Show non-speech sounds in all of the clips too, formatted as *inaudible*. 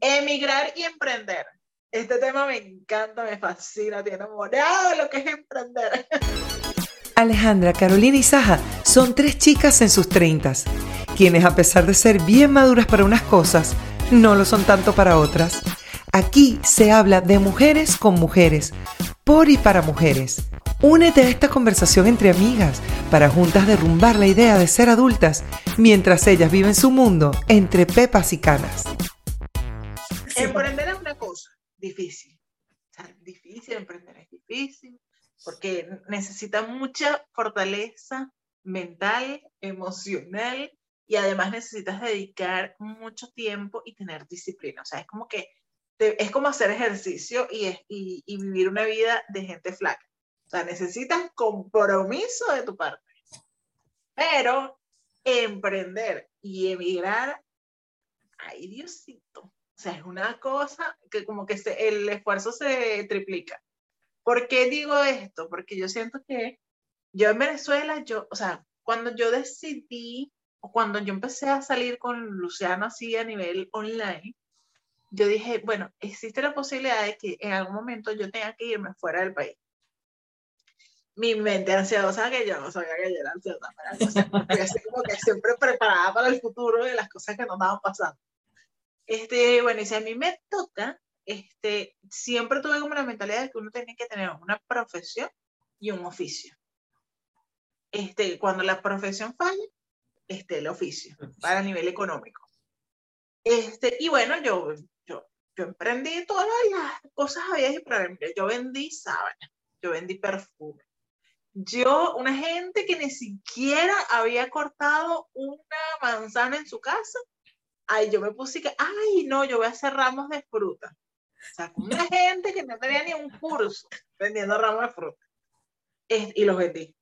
Emigrar y emprender. Este tema me encanta, me fascina, tiene enamorado lo que es emprender. Alejandra, Carolina y Saja son tres chicas en sus treintas, quienes a pesar de ser bien maduras para unas cosas, no lo son tanto para otras. Aquí se habla de mujeres con mujeres, por y para mujeres. Únete a esta conversación entre amigas para juntas derrumbar la idea de ser adultas mientras ellas viven su mundo entre pepas y canas. Emprender es una cosa difícil. difícil, emprender es difícil porque necesita mucha fortaleza mental, emocional y además necesitas dedicar mucho tiempo y tener disciplina. O sea, es como que es como hacer ejercicio y, y, y, vivir una vida de gente flaca. O sea, necesitas compromiso de tu parte. Pero emprender y emigrar, ay Diosito. O sea, es una cosa que como que el esfuerzo se triplica. ¿Por qué digo esto? Porque yo siento que yo en Venezuela, yo, o sea, cuando yo decidí, o cuando yo empecé a salir con Luciano así a nivel online, yo dije, bueno, existe la posibilidad de que en algún momento yo tenga que irme fuera del país. Mi mente ansiosa, que yo no sabía que yo era ansiosa, pero como que siempre preparada para el futuro de las cosas que nos estaban pasando. Este, bueno, y si a mí me toca, este, siempre tuve como la mentalidad de que uno tenía que tener una profesión y un oficio. Este, cuando la profesión falla, este, el oficio, para nivel económico. Este, y bueno, yo, yo, yo emprendí todas las cosas había y Yo vendí sábanas, yo vendí perfume. Yo, una gente que ni siquiera había cortado una manzana en su casa, ahí yo me puse que, ay, no, yo voy a hacer ramos de fruta. O sea, una gente que no tenía ni un curso vendiendo ramos de fruta. y los vendí.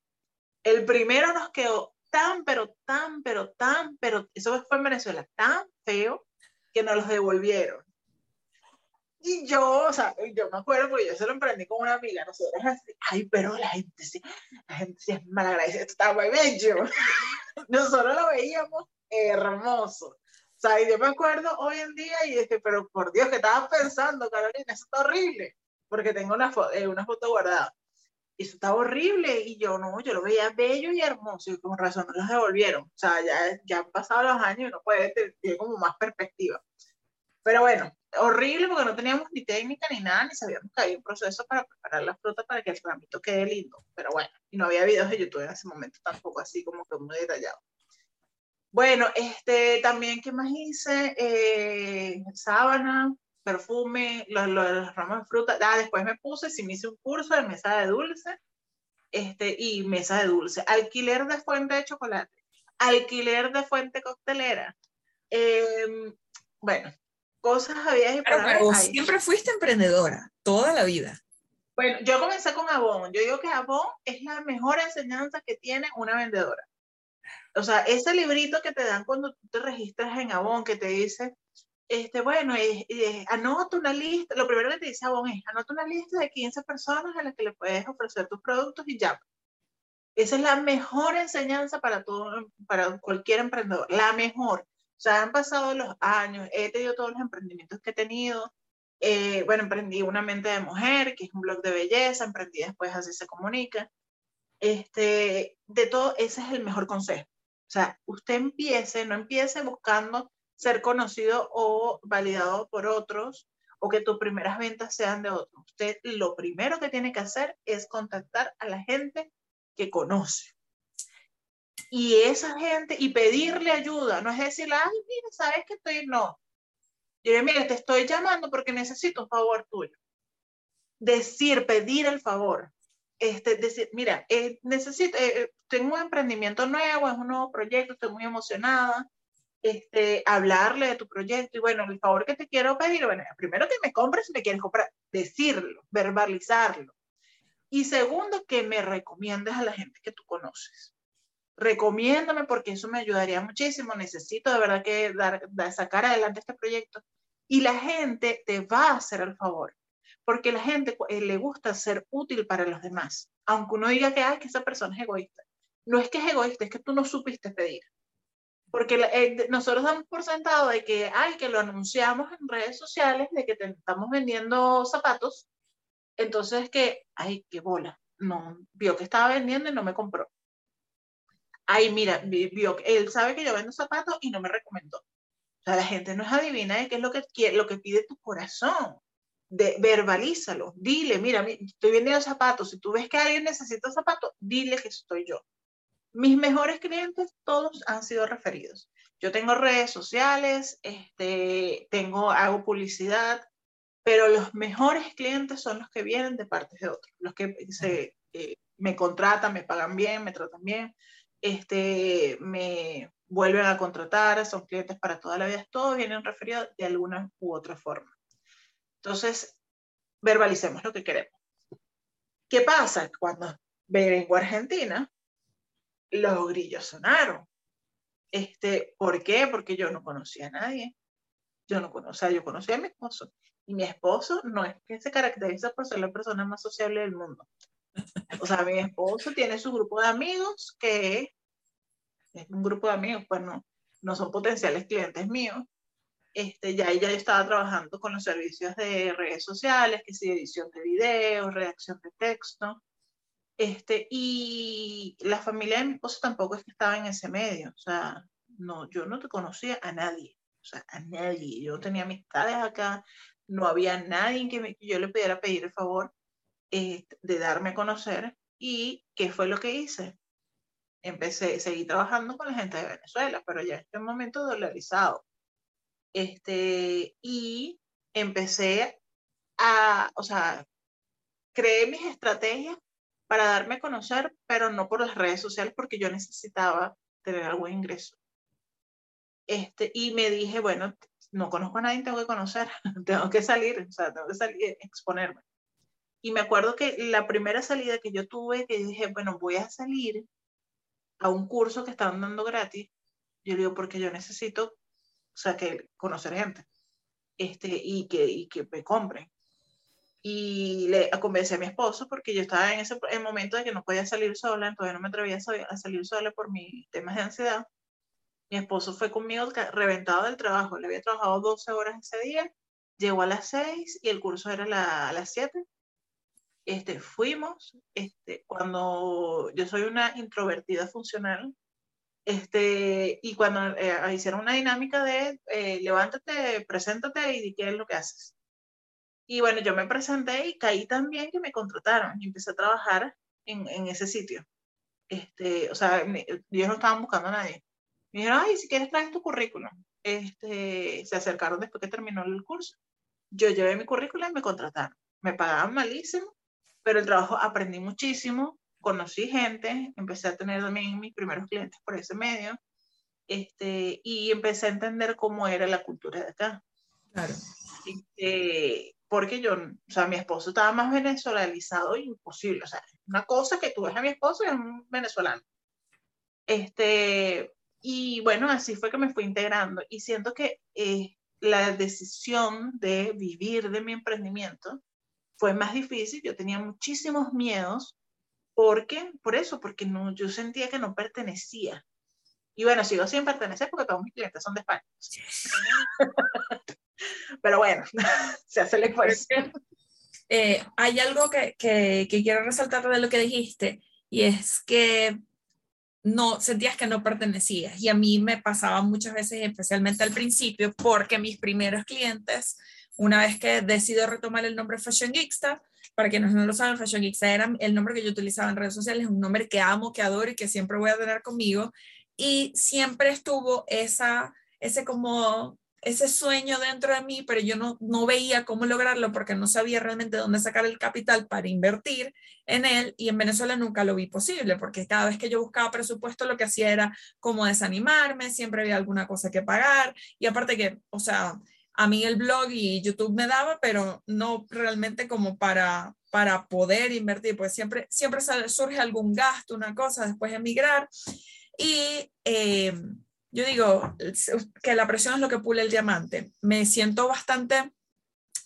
El primero nos quedó tan, pero tan, pero tan, pero eso fue en Venezuela, tan feo que nos los devolvieron. Y yo, o sea, yo me acuerdo porque yo se lo emprendí con una amiga, nosotros así, ay, pero la gente sí, la gente sí es malagradecida, está muy bello. *laughs* Nosotros lo veíamos hermoso. Y yo me acuerdo hoy en día y dije, pero por Dios, ¿qué estabas pensando, Carolina? Eso está horrible, porque tengo una, eh, una foto guardada. Y eso estaba horrible y yo no, yo lo veía bello y hermoso y con razón no los devolvieron. O sea, ya, ya han pasado los años y no puede tener como más perspectiva. Pero bueno, horrible porque no teníamos ni técnica ni nada, ni sabíamos que había un proceso para preparar la fruta para que el ramito quede lindo. Pero bueno, y no había videos de YouTube en ese momento tampoco así como que muy detallado. Bueno, este, también, ¿qué más hice? Eh, sábana, perfume, los, los, ramos de fruta. Ah, después me puse, sí me hice un curso de mesa de dulce este, y mesa de dulce. Alquiler de fuente de chocolate, alquiler de fuente coctelera. Em, bueno, cosas había y Pero, siempre fuiste emprendedora, toda la vida. Bueno, yo comencé con Avon. Yo digo que Avon es la mejor enseñanza que tiene una vendedora o sea, ese librito que te dan cuando tú te registras en Avon, que te dice, este, bueno, anota una lista, lo primero que te dice Avon es, anota una lista de 15 personas a las que le puedes ofrecer tus productos y ya. Esa es la mejor enseñanza para, todo, para cualquier emprendedor, la mejor. O sea, han pasado los años, he tenido todos los emprendimientos que he tenido. Eh, bueno, emprendí Una Mente de Mujer, que es un blog de belleza, emprendí después Así se comunica. Este, de todo, ese es el mejor consejo. O sea, usted empiece, no empiece buscando ser conocido o validado por otros o que tus primeras ventas sean de otros. Usted lo primero que tiene que hacer es contactar a la gente que conoce. Y esa gente, y pedirle ayuda, no es decirle, ay, mira, sabes que estoy, no. Yo mira, te estoy llamando porque necesito un favor tuyo. Decir, pedir el favor este, decir, mira, eh, necesito, eh, eh, tengo un emprendimiento nuevo, es un nuevo proyecto, estoy muy emocionada, este, hablarle de tu proyecto y bueno, el favor que te quiero pedir, bueno, primero que me compres si me quieres comprar, decirlo, verbalizarlo. Y segundo, que me recomiendes a la gente que tú conoces. Recomiéndame porque eso me ayudaría muchísimo. Necesito de verdad que dar, sacar adelante este proyecto. Y la gente te va a hacer el favor porque la gente eh, le gusta ser útil para los demás, aunque uno diga que, Ay, que esa persona es egoísta. No es que es egoísta, es que tú no supiste pedir. porque eh, nosotros damos por sentado de que, ay, que lo anunciamos en redes sociales, de que te estamos vendiendo zapatos, entonces que, ay, qué bola, no, vio que estaba vendiendo y no me compró. Ay, mira, vio, él sabe que yo vendo zapatos y no me recomendó. O sea, la gente no es adivina de qué es lo que, lo que pide tu corazón. De, verbalízalo, dile, mira, estoy vendiendo zapatos, si tú ves que alguien necesita zapatos, dile que soy yo. Mis mejores clientes, todos han sido referidos. Yo tengo redes sociales, este, tengo, hago publicidad, pero los mejores clientes son los que vienen de partes de otros, los que se, eh, me contratan, me pagan bien, me tratan bien, este, me vuelven a contratar, son clientes para toda la vida, todos vienen referidos de alguna u otra forma. Entonces, verbalicemos lo que queremos. ¿Qué pasa? Cuando vengo a Argentina, los grillos sonaron. Este, ¿Por qué? Porque yo no conocía a nadie. Yo no conocía, yo conocía a mi esposo. Y mi esposo no es que se caracteriza por ser la persona más sociable del mundo. O sea, mi esposo tiene su grupo de amigos que es un grupo de amigos, pues no, no son potenciales clientes míos. Este, ya ella estaba trabajando con los servicios de redes sociales, que sí, edición de videos, redacción de texto. Este, y la familia de mi esposo tampoco es que estaba en ese medio, o sea, no, yo no te conocía a nadie, o sea, a nadie. Yo tenía amistades acá, no había nadie que, yo le pudiera pedir el favor eh, de darme a conocer. ¿Y qué fue lo que hice? Empecé, seguí trabajando con la gente de Venezuela, pero ya en este momento dolarizado. Este, y empecé a, o sea, creé mis estrategias para darme a conocer, pero no por las redes sociales, porque yo necesitaba tener algún ingreso. Este, y me dije, bueno, no conozco a nadie, tengo que conocer, *laughs* tengo que salir, o sea, tengo que salir, exponerme. Y me acuerdo que la primera salida que yo tuve, que dije, bueno, voy a salir a un curso que estaban dando gratis, yo digo, porque yo necesito, o sea, que conocer gente, este, y que, y que me compren y le convencí a mi esposo porque yo estaba en ese momento de que no podía salir sola, entonces no me atrevía a salir sola por mis temas de ansiedad. Mi esposo fue conmigo reventado del trabajo, le había trabajado 12 horas ese día, llegó a las 6 y el curso era a las 7. Este, fuimos, este, cuando yo soy una introvertida funcional, este, y cuando eh, hicieron una dinámica de eh, levántate, preséntate y qué es lo que haces. Y bueno, yo me presenté y caí también que me contrataron y empecé a trabajar en, en ese sitio. Este, o sea, ellos no estaban buscando a nadie. Me dijeron, ay, si quieres traes tu currículum. Este, se acercaron después que terminó el curso. Yo llevé mi currículum y me contrataron. Me pagaban malísimo, pero el trabajo aprendí muchísimo, conocí gente, empecé a tener también mis primeros clientes por ese medio, este, y empecé a entender cómo era la cultura de acá. Claro. Este, porque yo, o sea, mi esposo estaba más venezolanizado imposible, o sea, una cosa que tú ves a mi esposo y es un venezolano. Este, y bueno, así fue que me fui integrando y siento que eh, la decisión de vivir de mi emprendimiento fue más difícil, yo tenía muchísimos miedos, porque, por eso, porque no, yo sentía que no pertenecía. Y bueno, sigo sin pertenecer porque todos mis clientes son de España. *laughs* Pero bueno, *laughs* se hace el esfuerzo. Eh, hay algo que, que, que, quiero resaltar de lo que dijiste y es que no sentías que no pertenecías y a mí me pasaba muchas veces especialmente al principio porque mis primeros clientes una vez que decido retomar el nombre Fashion Geeksta para quienes no lo saben Fashion Geeksta era el nombre que yo utilizaba en redes sociales un nombre que amo que adoro y que siempre voy a tener conmigo. Y siempre estuvo esa ese como ese sueño dentro de mí, pero yo no, no veía cómo lograrlo porque no sabía realmente dónde sacar el capital para invertir en él y en Venezuela nunca lo vi posible porque cada vez que yo buscaba presupuesto lo que hacía era como desanimarme, siempre había alguna cosa que pagar y aparte que, o sea, a mí el blog y YouTube me daba, pero no realmente como para, para poder invertir, pues siempre, siempre surge algún gasto, una cosa, después emigrar. Y eh, yo digo que la presión es lo que pule el diamante. Me siento bastante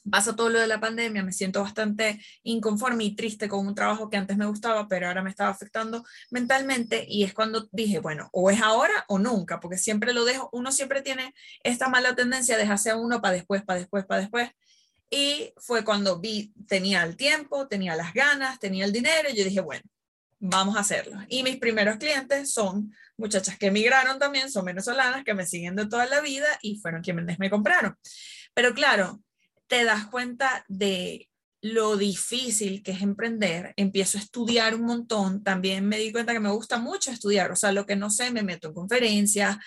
pasa todo lo de la pandemia, me siento bastante inconforme y triste con un trabajo que antes me gustaba, pero ahora me estaba afectando mentalmente y es cuando dije, bueno, o es ahora o nunca, porque siempre lo dejo, uno siempre tiene esta mala tendencia de dejarse a uno para después, para después, para después. Y fue cuando vi, tenía el tiempo, tenía las ganas, tenía el dinero y yo dije, bueno, vamos a hacerlo. Y mis primeros clientes son muchachas que emigraron también, son venezolanas, que me siguen de toda la vida y fueron quienes me compraron. Pero claro, te das cuenta de lo difícil que es emprender, empiezo a estudiar un montón, también me di cuenta que me gusta mucho estudiar, o sea, lo que no sé, me meto en conferencias.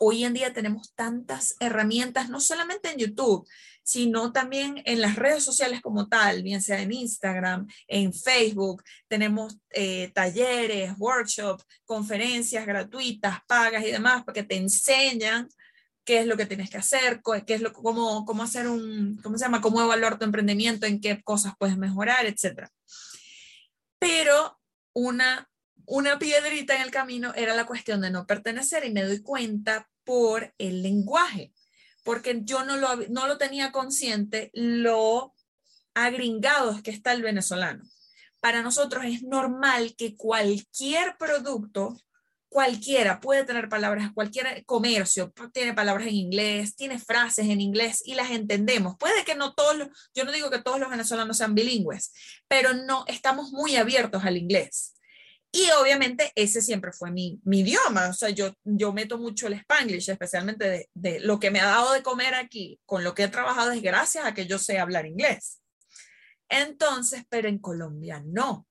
Hoy en día tenemos tantas herramientas, no solamente en YouTube, sino también en las redes sociales como tal, bien sea en Instagram, en Facebook, tenemos eh, talleres, workshops, conferencias gratuitas, pagas y demás, porque te enseñan qué es lo que tienes que hacer, qué es lo, cómo, cómo hacer un, ¿cómo se llama? Cómo evaluar tu emprendimiento, en qué cosas puedes mejorar, etc. Pero una, una piedrita en el camino era la cuestión de no pertenecer y me doy cuenta por el lenguaje porque yo no lo, no lo tenía consciente lo agringados que está el venezolano. Para nosotros es normal que cualquier producto, cualquiera puede tener palabras, cualquier comercio tiene palabras en inglés, tiene frases en inglés y las entendemos. Puede que no todos, yo no digo que todos los venezolanos sean bilingües, pero no estamos muy abiertos al inglés. Y obviamente ese siempre fue mi, mi idioma, o sea, yo, yo meto mucho el spanglish, especialmente de, de, lo que me ha dado de comer aquí, con lo que he trabajado es gracias a que yo sé hablar inglés. Entonces, pero en Colombia no.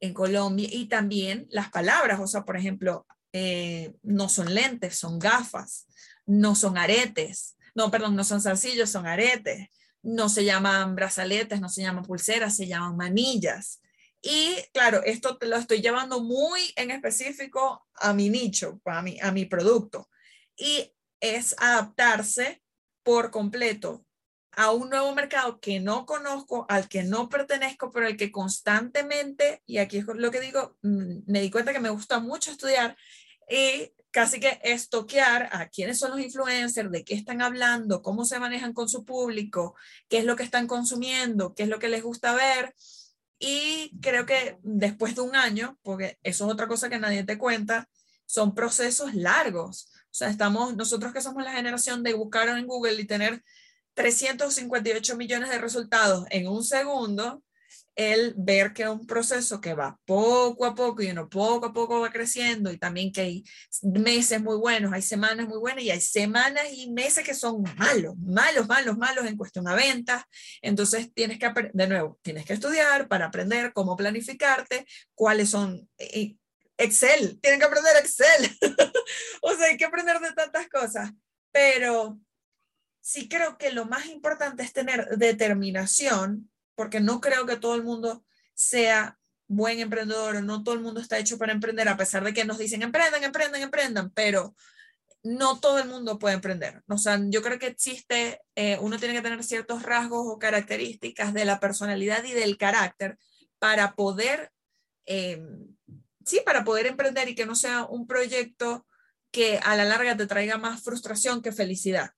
En Colombia, y también las palabras, o sea, por ejemplo, eh, no son lentes, son gafas, no son aretes, no, perdón, no son zarcillos, son aretes, no se llaman brazaletes, no se llaman pulseras, se llaman manillas. Y claro, esto te lo estoy llevando muy en específico a mi nicho, a mi, a mi producto. Y es adaptarse por completo a un nuevo mercado que no conozco, al que no pertenezco, pero al que constantemente, y aquí es lo que digo, mm, me di cuenta que me gusta mucho estudiar y casi que estoquear a quiénes son los influencers, de qué están hablando, cómo se manejan con su público, qué es lo que están consumiendo, qué es lo que les gusta ver y creo que después de un año, porque eso es otra cosa que nadie te cuenta, son procesos largos. O sea, estamos, nosotros que somos la generación de buscar en Google y tener 358 millones de resultados en un segundo, el ver que un proceso que va poco a poco y uno poco a poco va creciendo y también que hay meses muy buenos, hay semanas muy buenas y hay semanas y meses que son malos, malos, malos, malos en cuestión a ventas. Entonces tienes que, de nuevo, tienes que estudiar para aprender cómo planificarte, cuáles son... Excel, tienen que aprender Excel. *laughs* o sea, hay que aprender de tantas cosas, pero sí creo que lo más importante es tener determinación porque no creo que todo el mundo sea buen emprendedor, no todo el mundo está hecho para emprender, a pesar de que nos dicen emprendan, emprendan, emprendan, pero no todo el mundo puede emprender. O sea, yo creo que existe, eh, uno tiene que tener ciertos rasgos o características de la personalidad y del carácter para poder, eh, sí, para poder emprender y que no sea un proyecto que a la larga te traiga más frustración que felicidad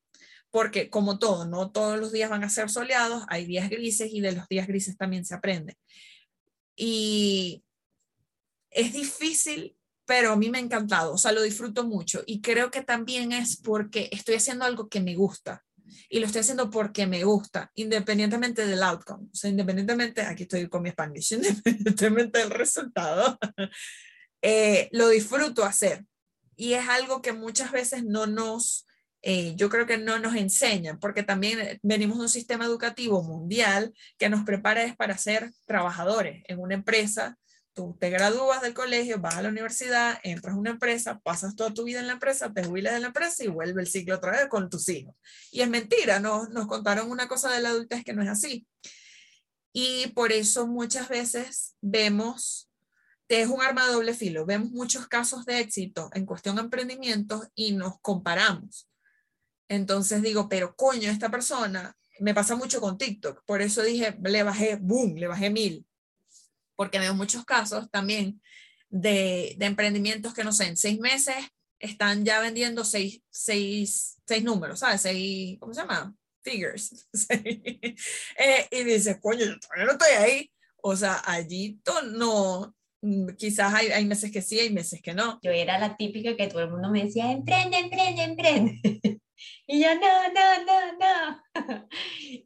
porque como todo, no todos los días van a ser soleados, hay días grises y de los días grises también se aprende. Y es difícil, pero a mí me ha encantado, o sea, lo disfruto mucho y creo que también es porque estoy haciendo algo que me gusta y lo estoy haciendo porque me gusta, independientemente del outcome, o sea, independientemente, aquí estoy con mi Spanish, *laughs* independientemente del resultado, *laughs* eh, lo disfruto hacer. Y es algo que muchas veces no nos eh, yo creo que no nos enseñan, porque también eh, venimos de un sistema educativo mundial que nos prepara para ser trabajadores en una empresa. Tú te gradúas del colegio, vas a la universidad, entras a una empresa, pasas toda tu vida en la empresa, te jubilas de la empresa y vuelve el ciclo otra vez con tus hijos. Y es mentira, nos, nos contaron una cosa de la adultez que no es así. Y por eso muchas veces vemos es un arma de doble filo. Vemos muchos casos de éxito en cuestión de emprendimientos y nos comparamos. Entonces digo, pero coño, esta persona, me pasa mucho con TikTok, por eso dije, le bajé, boom, le bajé mil, porque veo muchos casos también de, de emprendimientos que no sé, en seis meses están ya vendiendo seis, seis, seis números, ¿sabes? Seis, ¿cómo se llama? figures. *laughs* Eh, y dices, coño, yo todavía no estoy ahí. O sea, allí no, quizás hay, hay meses que sí, hay meses que no. Yo era la típica que todo el mundo me decía, emprende, emprende, emprende. *laughs* Y yo, no, no, no, no. *laughs*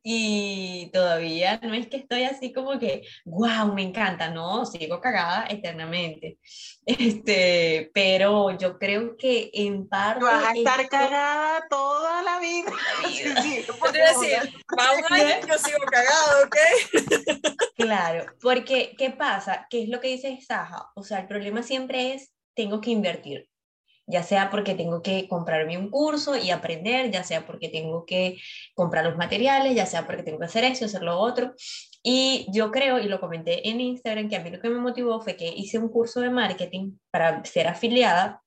Y todavía no es que estoy así como que, wow, me encanta, no, sigo cagada eternamente. Este, pero yo creo que en parte... Vas a estar cagada toda la vida. *laughs* Sí, sí, te decir, va un año yo sigo cagado, ¿ok? Claro, porque ¿qué pasa? ¿Qué es lo que dice Saja? O sea, el problema siempre es, tengo que invertir ya sea porque tengo que comprarme un curso y aprender, ya sea porque tengo que comprar los materiales, ya sea porque tengo que hacer eso, hacer lo otro. Y yo creo, y lo comenté en Instagram, que a mí lo que me motivó fue que hice un curso de marketing para ser afiliada,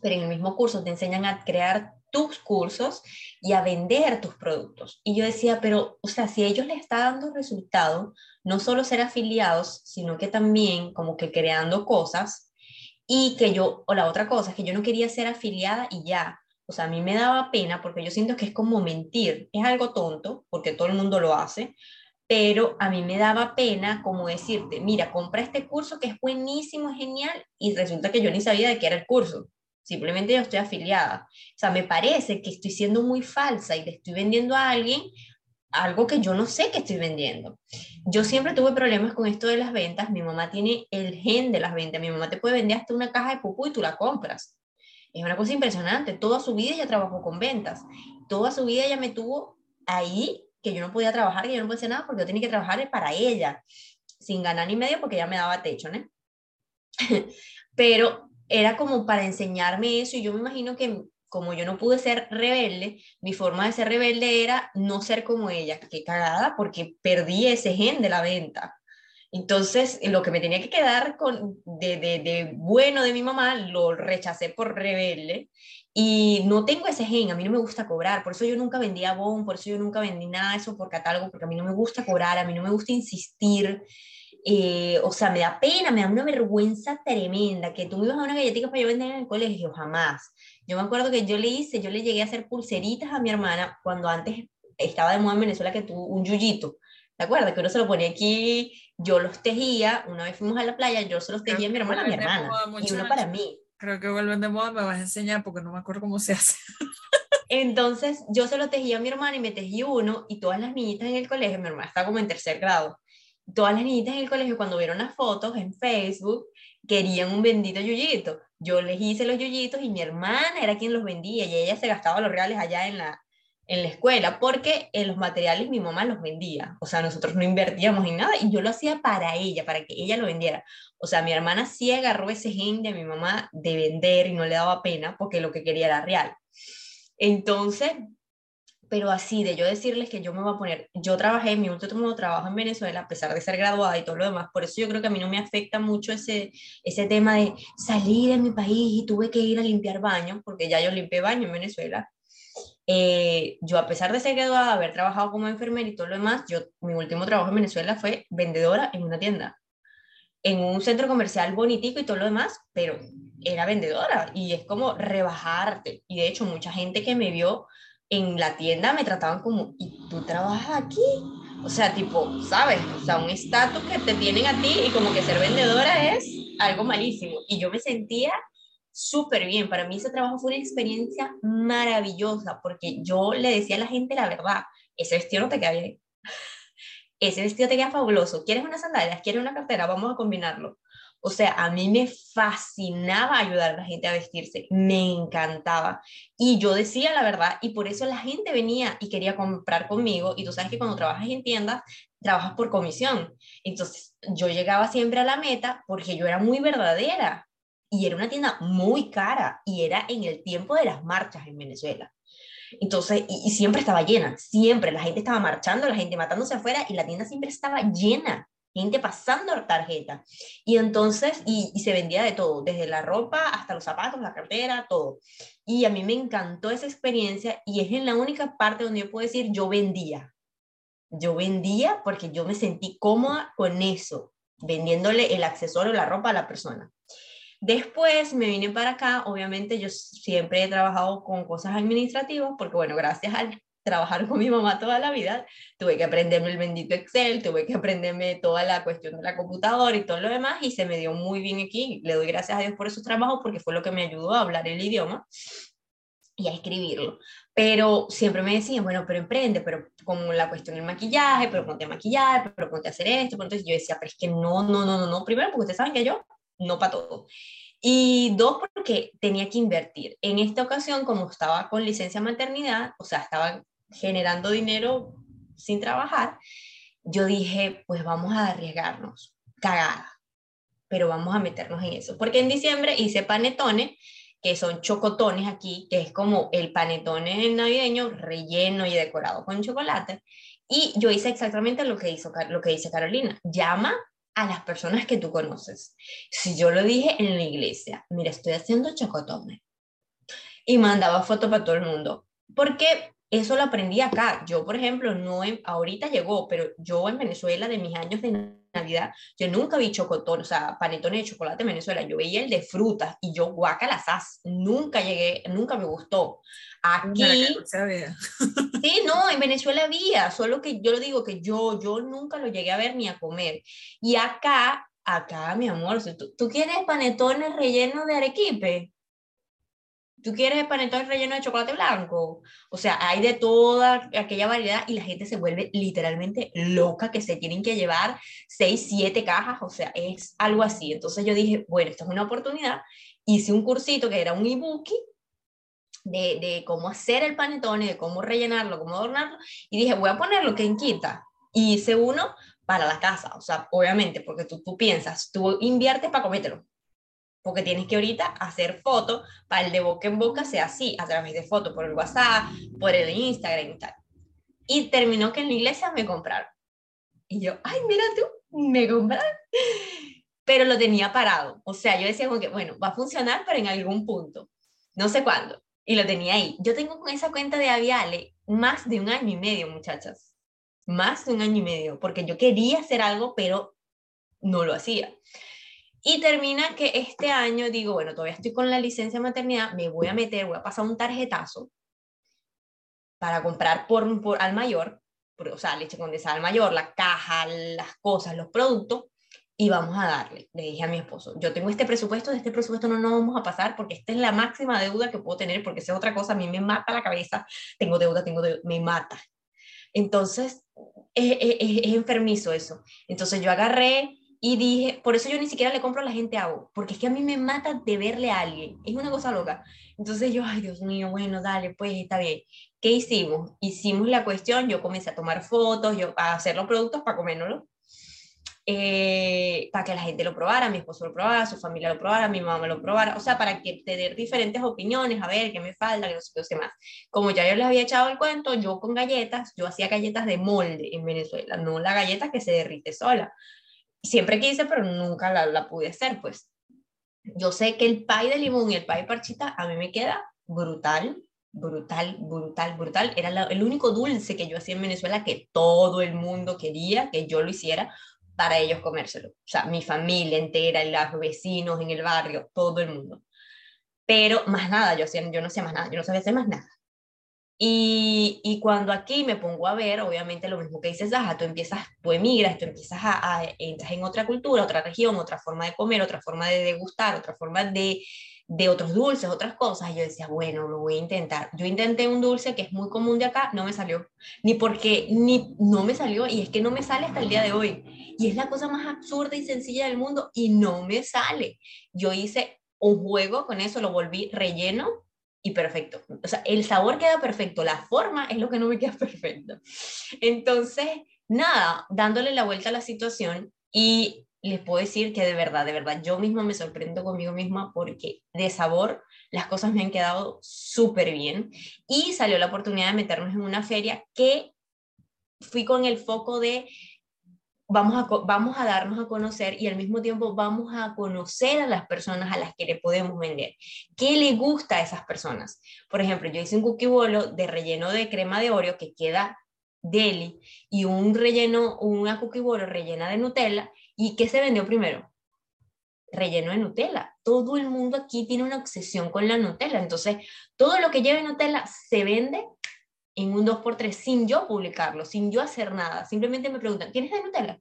pero en el mismo curso te enseñan a crear tus cursos y a vender tus productos. Y yo decía, pero, o sea, si ellos les está dando resultado, no solo ser afiliados, sino que también como que creando cosas, y que yo, o la otra cosa, es que yo no quería ser afiliada y ya. O sea, a mí me daba pena porque yo siento que es como mentir. Es algo tonto, porque todo el mundo lo hace, pero a mí me daba pena como decirte, mira, compra este curso que es buenísimo, genial, y resulta que yo ni sabía de qué era el curso. Simplemente yo estoy afiliada. O sea, me parece que estoy siendo muy falsa y le estoy vendiendo a alguien algo que yo no sé que estoy vendiendo. Yo siempre tuve problemas con esto de las ventas. Mi mamá tiene el gen de las ventas. Mi mamá te puede vender hasta una caja de pupú y tú la compras. Es una cosa impresionante. Toda su vida ella trabajó con ventas. Toda su vida ella me tuvo ahí que yo no podía trabajar, que yo no podía hacer nada porque yo tenía que trabajar para ella, sin ganar ni medio porque ella me daba techo, ¿no? *laughs* Pero era como para enseñarme eso y yo me imagino que como yo no pude ser rebelde, mi forma de ser rebelde era no ser como ella. Qué cagada, porque perdí ese gen de la venta. Entonces, lo que me tenía que quedar con, de, de, de, bueno de mi mamá, lo rechacé por rebelde. Y no tengo ese gen, a mí no me gusta cobrar, por eso yo nunca vendía bon, por eso yo nunca vendí nada de eso por catálogo, porque a mí no me gusta cobrar, a mí no me gusta insistir. Eh, o sea, me da pena, me da una vergüenza tremenda que tú me ibas a una galletita para yo vender en el colegio, jamás. Yo me acuerdo que yo le hice, yo le llegué a hacer pulseritas a mi hermana cuando antes estaba de moda en Venezuela que tuvo un yuyito. ¿Te acuerdas? Que uno se lo ponía aquí, yo los tejía, una vez fuimos a la playa, yo se los tejía a mi hermana a mi hermana, y uno para mí. Creo que vuelven de moda, me vas a enseñar porque no me acuerdo cómo se hace. Entonces yo se lo tejía a mi hermana y me tejí uno y todas las niñitas en el colegio, mi hermana está como en tercer grado, todas las niñitas en el colegio cuando vieron las fotos en Facebook querían un bendito yuyito. Yo les hice los yuyitos y mi hermana era quien los vendía y ella se gastaba los reales allá en la, en la escuela porque en los materiales mi mamá los vendía. O sea, nosotros no invertíamos en nada y yo lo hacía para ella, para que ella lo vendiera. O sea, mi hermana sí agarró ese gen de mi mamá de vender y no le daba pena porque lo que quería era real. Entonces, pero así de yo decirles que yo me voy a poner, yo trabajé, mi último trabajo en Venezuela, a pesar de ser graduada y todo lo demás, por eso yo creo que a mí no me afecta mucho ese, ese tema de salir de mi país y tuve que ir a limpiar baños, porque ya yo limpié baño en Venezuela. Eh, yo a pesar de ser graduada, haber trabajado como enfermera y todo lo demás, yo, mi último trabajo en Venezuela fue vendedora en una tienda, en un centro comercial bonitico y todo lo demás, pero era vendedora y es como rebajarte. Y de hecho mucha gente que me vio en la tienda me trataban como, ¿y tú trabajas aquí? O sea, tipo, ¿sabes? O sea, un estatus que te tienen a ti y como que ser vendedora es algo malísimo. Y yo me sentía súper bien. Para mí ese trabajo fue una experiencia maravillosa porque yo le decía a la gente la verdad, ese vestido no te queda bien. *laughs* Ese vestido te queda fabuloso. ¿Quieres unas sandalias? ¿Quieres una cartera? Vamos a combinarlo. O sea, a mí me fascinaba ayudar a la gente a vestirse, me encantaba. Y yo decía la verdad, y por eso la gente venía y quería comprar conmigo. Y tú sabes que cuando trabajas en tiendas, trabajas por comisión. Entonces, yo llegaba siempre a la meta porque yo era muy verdadera. Y era una tienda muy cara y era en el tiempo de las marchas en Venezuela. Entonces, y, siempre estaba llena, siempre, la gente estaba marchando, la gente matándose afuera y la tienda siempre estaba llena gente pasando tarjeta. Y entonces, y, se vendía de todo, desde la ropa hasta los zapatos, la cartera, todo. Y a mí me encantó esa experiencia y es en la única parte donde yo puedo decir, yo vendía. Yo vendía porque yo me sentí cómoda con eso, vendiéndole el accesorio, la ropa a la persona. Después me vine para acá, obviamente yo siempre he trabajado con cosas administrativas, porque bueno, gracias al trabajar con mi mamá toda la vida, tuve que aprenderme el bendito Excel, tuve que aprenderme toda la cuestión de la computadora y todo lo demás, y se me dio muy bien aquí. Le doy gracias a Dios por esos trabajos porque fue lo que me ayudó a hablar el idioma y a escribirlo. Pero siempre me decían, bueno, pero emprende, pero como la cuestión del maquillaje, pero ponte a maquillar, pero ponte a hacer esto, pero entonces yo decía, pero es que no, no, no, no, no, primero porque ustedes saben que yo no para todo. Y dos, porque tenía que invertir. En esta ocasión, como estaba con licencia maternidad, o sea, estaba generando dinero sin trabajar, yo dije, pues vamos a arriesgarnos, cagada, pero vamos a meternos en eso. Porque en diciembre hice panetones, que son chocotones aquí, que es como el panetone navideño relleno y decorado con chocolate. Y yo hice exactamente lo que, hizo, lo que dice Carolina, llama a las personas que tú conoces. Si yo lo dije en la iglesia, mira, estoy haciendo chocotones. Y mandaba fotos para todo el mundo. Porque eso lo aprendí acá. Yo, por ejemplo, no ahorita llegó, pero yo en Venezuela de mis años de Navidad, yo nunca vi chocotón, o sea, panetone de chocolate en Venezuela. Yo veía el de frutas y yo guacalasas. Nunca llegué, nunca me gustó. Aquí. *laughs* sí, no, en Venezuela había, solo que yo lo digo que yo, yo nunca lo llegué a ver ni a comer. Y acá, acá, mi amor, ¿tú, tú quieres panetones rellenos de arequipe? ¿Tú quieres panetón relleno de chocolate blanco? O sea, hay de toda aquella variedad y la gente se vuelve literalmente loca que se tienen que llevar seis, siete cajas, o sea, es algo así. Entonces yo dije, bueno, esto es una oportunidad. Hice un cursito que era un ebook de, de cómo hacer el panetón, de cómo rellenarlo, cómo adornarlo, y dije, voy a ponerlo que en quita. Y hice uno para la casa, o sea, obviamente, porque tú, tú piensas, tú inviertes para comértelo porque tienes que ahorita hacer fotos para el de boca en boca sea así, a través de fotos por el WhatsApp, por el Instagram y tal. Y terminó que en la iglesia me compraron. Y yo, ay, mira tú, me compraron. Pero lo tenía parado. O sea, yo decía como que, bueno, va a funcionar, pero en algún punto. No sé cuándo. Y lo tenía ahí. Yo tengo con esa cuenta de Aviale más de un año y medio, muchachas. Más de un año y medio, porque yo quería hacer algo, pero no lo hacía. Y termina que este año digo, bueno, todavía estoy con la licencia de maternidad, me voy a meter, voy a pasar un tarjetazo para comprar por, por al mayor, o sea, leche condensada al mayor, la caja, las cosas, los productos, y vamos a darle. Le dije a mi esposo, yo tengo este presupuesto, de este presupuesto no nos vamos a pasar porque esta es la máxima deuda que puedo tener, porque esa otra cosa a mí me mata la cabeza, tengo deuda, tengo deuda, me mata. Entonces, es, es, es enfermizo eso. Entonces yo agarré, y dije, por eso yo ni siquiera le compro a la gente agua, porque es que a mí me mata de verle a alguien, es una cosa loca. Entonces yo, ay Dios mío, bueno, dale, pues está bien. ¿Qué hicimos? Hicimos la cuestión, yo comencé a tomar fotos, yo a hacer los productos para comérnoslo, eh, para que la gente lo probara, mi esposo lo probara, su familia lo probara, mi mamá lo probara, o sea, para que tener diferentes opiniones, a ver qué me falta, qué no sé qué más. Como ya yo les había echado el cuento, yo con galletas, yo hacía galletas de molde en Venezuela, no la galleta que se derrite sola siempre quise, pero nunca la, la pude hacer, pues. Yo sé que el pay de limón y el pay parchita a mí me queda brutal, brutal, brutal, brutal. Era el único dulce que yo hacía en Venezuela que todo el mundo quería que yo lo hiciera para ellos comérselo. O sea, mi familia entera, los vecinos en el barrio, todo el mundo. Pero más nada, yo, hacía, yo no sé más nada, yo no sabía hacer más nada. Y, y, cuando aquí me pongo a ver, obviamente lo mismo que dices, Zaha, tú empiezas, tú emigras, tú empiezas a, a, en otra cultura, otra región, otra forma de comer, otra forma de degustar, otra forma de, de otros dulces, otras cosas. Y yo decía, bueno, lo voy a intentar. Yo intenté un dulce que es muy común de acá, no me salió. Ni porque, ni, no me salió, y es que no me sale hasta el día de hoy. Y es la cosa más absurda y sencilla del mundo, y no me sale. Yo hice un juego con eso, lo volví relleno y perfecto. O sea, el sabor queda perfecto, la forma es lo que no me queda *laughs* perfecto. Entonces, nada, dándole la vuelta a la situación y les puedo decir que de verdad, de verdad, yo misma me sorprendo conmigo misma porque de sabor las cosas me han quedado súper bien y salió la oportunidad de meternos en una feria que fui con el foco de vamos a, vamos a darnos a conocer y al mismo tiempo vamos a conocer a las personas a las que le podemos vender. ¿Qué le gusta a esas personas? Por ejemplo, yo hice un cookie bolo de relleno de crema de Oreo que queda deli y un relleno, una cookie bolo rellena de Nutella. ¿Y qué se vendió primero? Relleno de Nutella. Todo el mundo aquí tiene una obsesión con la Nutella. Entonces, todo lo que lleve Nutella se vende en un 2x3 sin yo publicarlo, sin yo hacer nada. Simplemente me preguntan, ¿tienes de Nutella?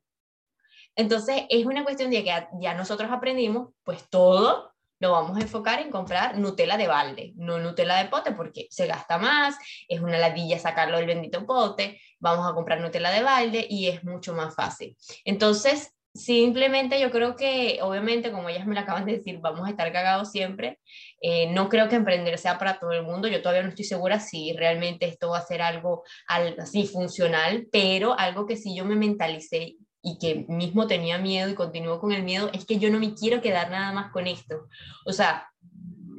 Entonces es una cuestión de que ya nosotros aprendimos, pues todo lo vamos a enfocar en comprar Nutella de balde, no Nutella de pote, porque se gasta más, es una ladilla sacarlo del bendito pote, vamos a comprar Nutella de balde y es mucho más fácil. Entonces, simplemente yo creo que, obviamente, como ellas me lo acaban de decir, vamos a estar cagados siempre. Eh, no creo que emprender sea para todo el mundo. Yo todavía no estoy segura si realmente esto va a ser algo así funcional, pero algo que sí yo me mentalicé y que mismo tenía miedo y continúo con el miedo, es que yo no me quiero quedar nada más con esto. O sea,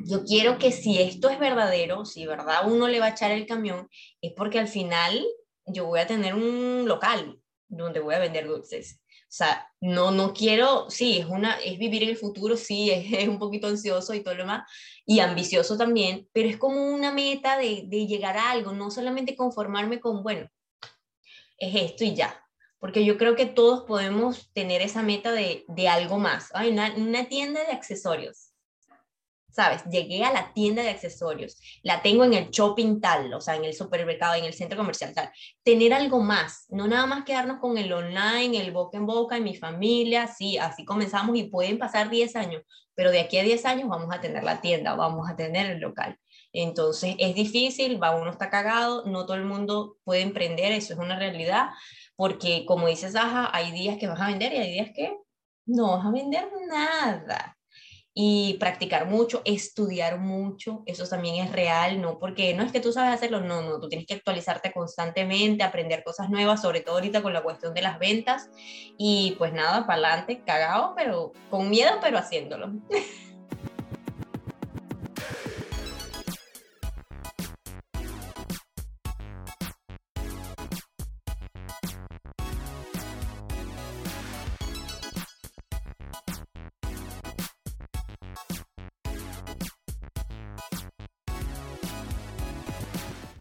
yo quiero que si esto es verdadero, si verdad uno le va a echar el camión, es porque al final yo voy a tener un local donde voy a vender dulces. Sea, no, no quiero, sí, es, una, es vivir en el futuro, sí, *laughs* es, un poquito ansioso y todo lo demás, y ambicioso también, pero es como una meta de, de llegar a algo, no solamente conformarme con, bueno, es esto y ya, porque yo creo que todos podemos tener esa meta de, de algo más. Hay una, una, tienda de accesorios. ¿Sabes? Llegué a la tienda de accesorios, la tengo en el shopping tal, o sea, en el supermercado, en el centro comercial tal. Tener algo más, no nada más quedarnos con el online, el boca en boca, en mi familia, sí, así comenzamos y pueden pasar 10 años, pero de aquí a 10 años vamos a tener la tienda, vamos a tener el local. Entonces es difícil, va uno está cagado, no todo el mundo puede emprender, eso es una realidad, porque como dices, Aja, hay días que vas a vender y hay días que no vas a vender nada. Y practicar mucho, estudiar mucho, eso también es real, no porque no es que tú sabes hacerlo, no, no, tú tienes que actualizarte constantemente, aprender cosas nuevas, sobre todo ahorita con la cuestión de las ventas. Y pues nada, para adelante, cagado, pero con miedo, pero haciéndolo. *laughs*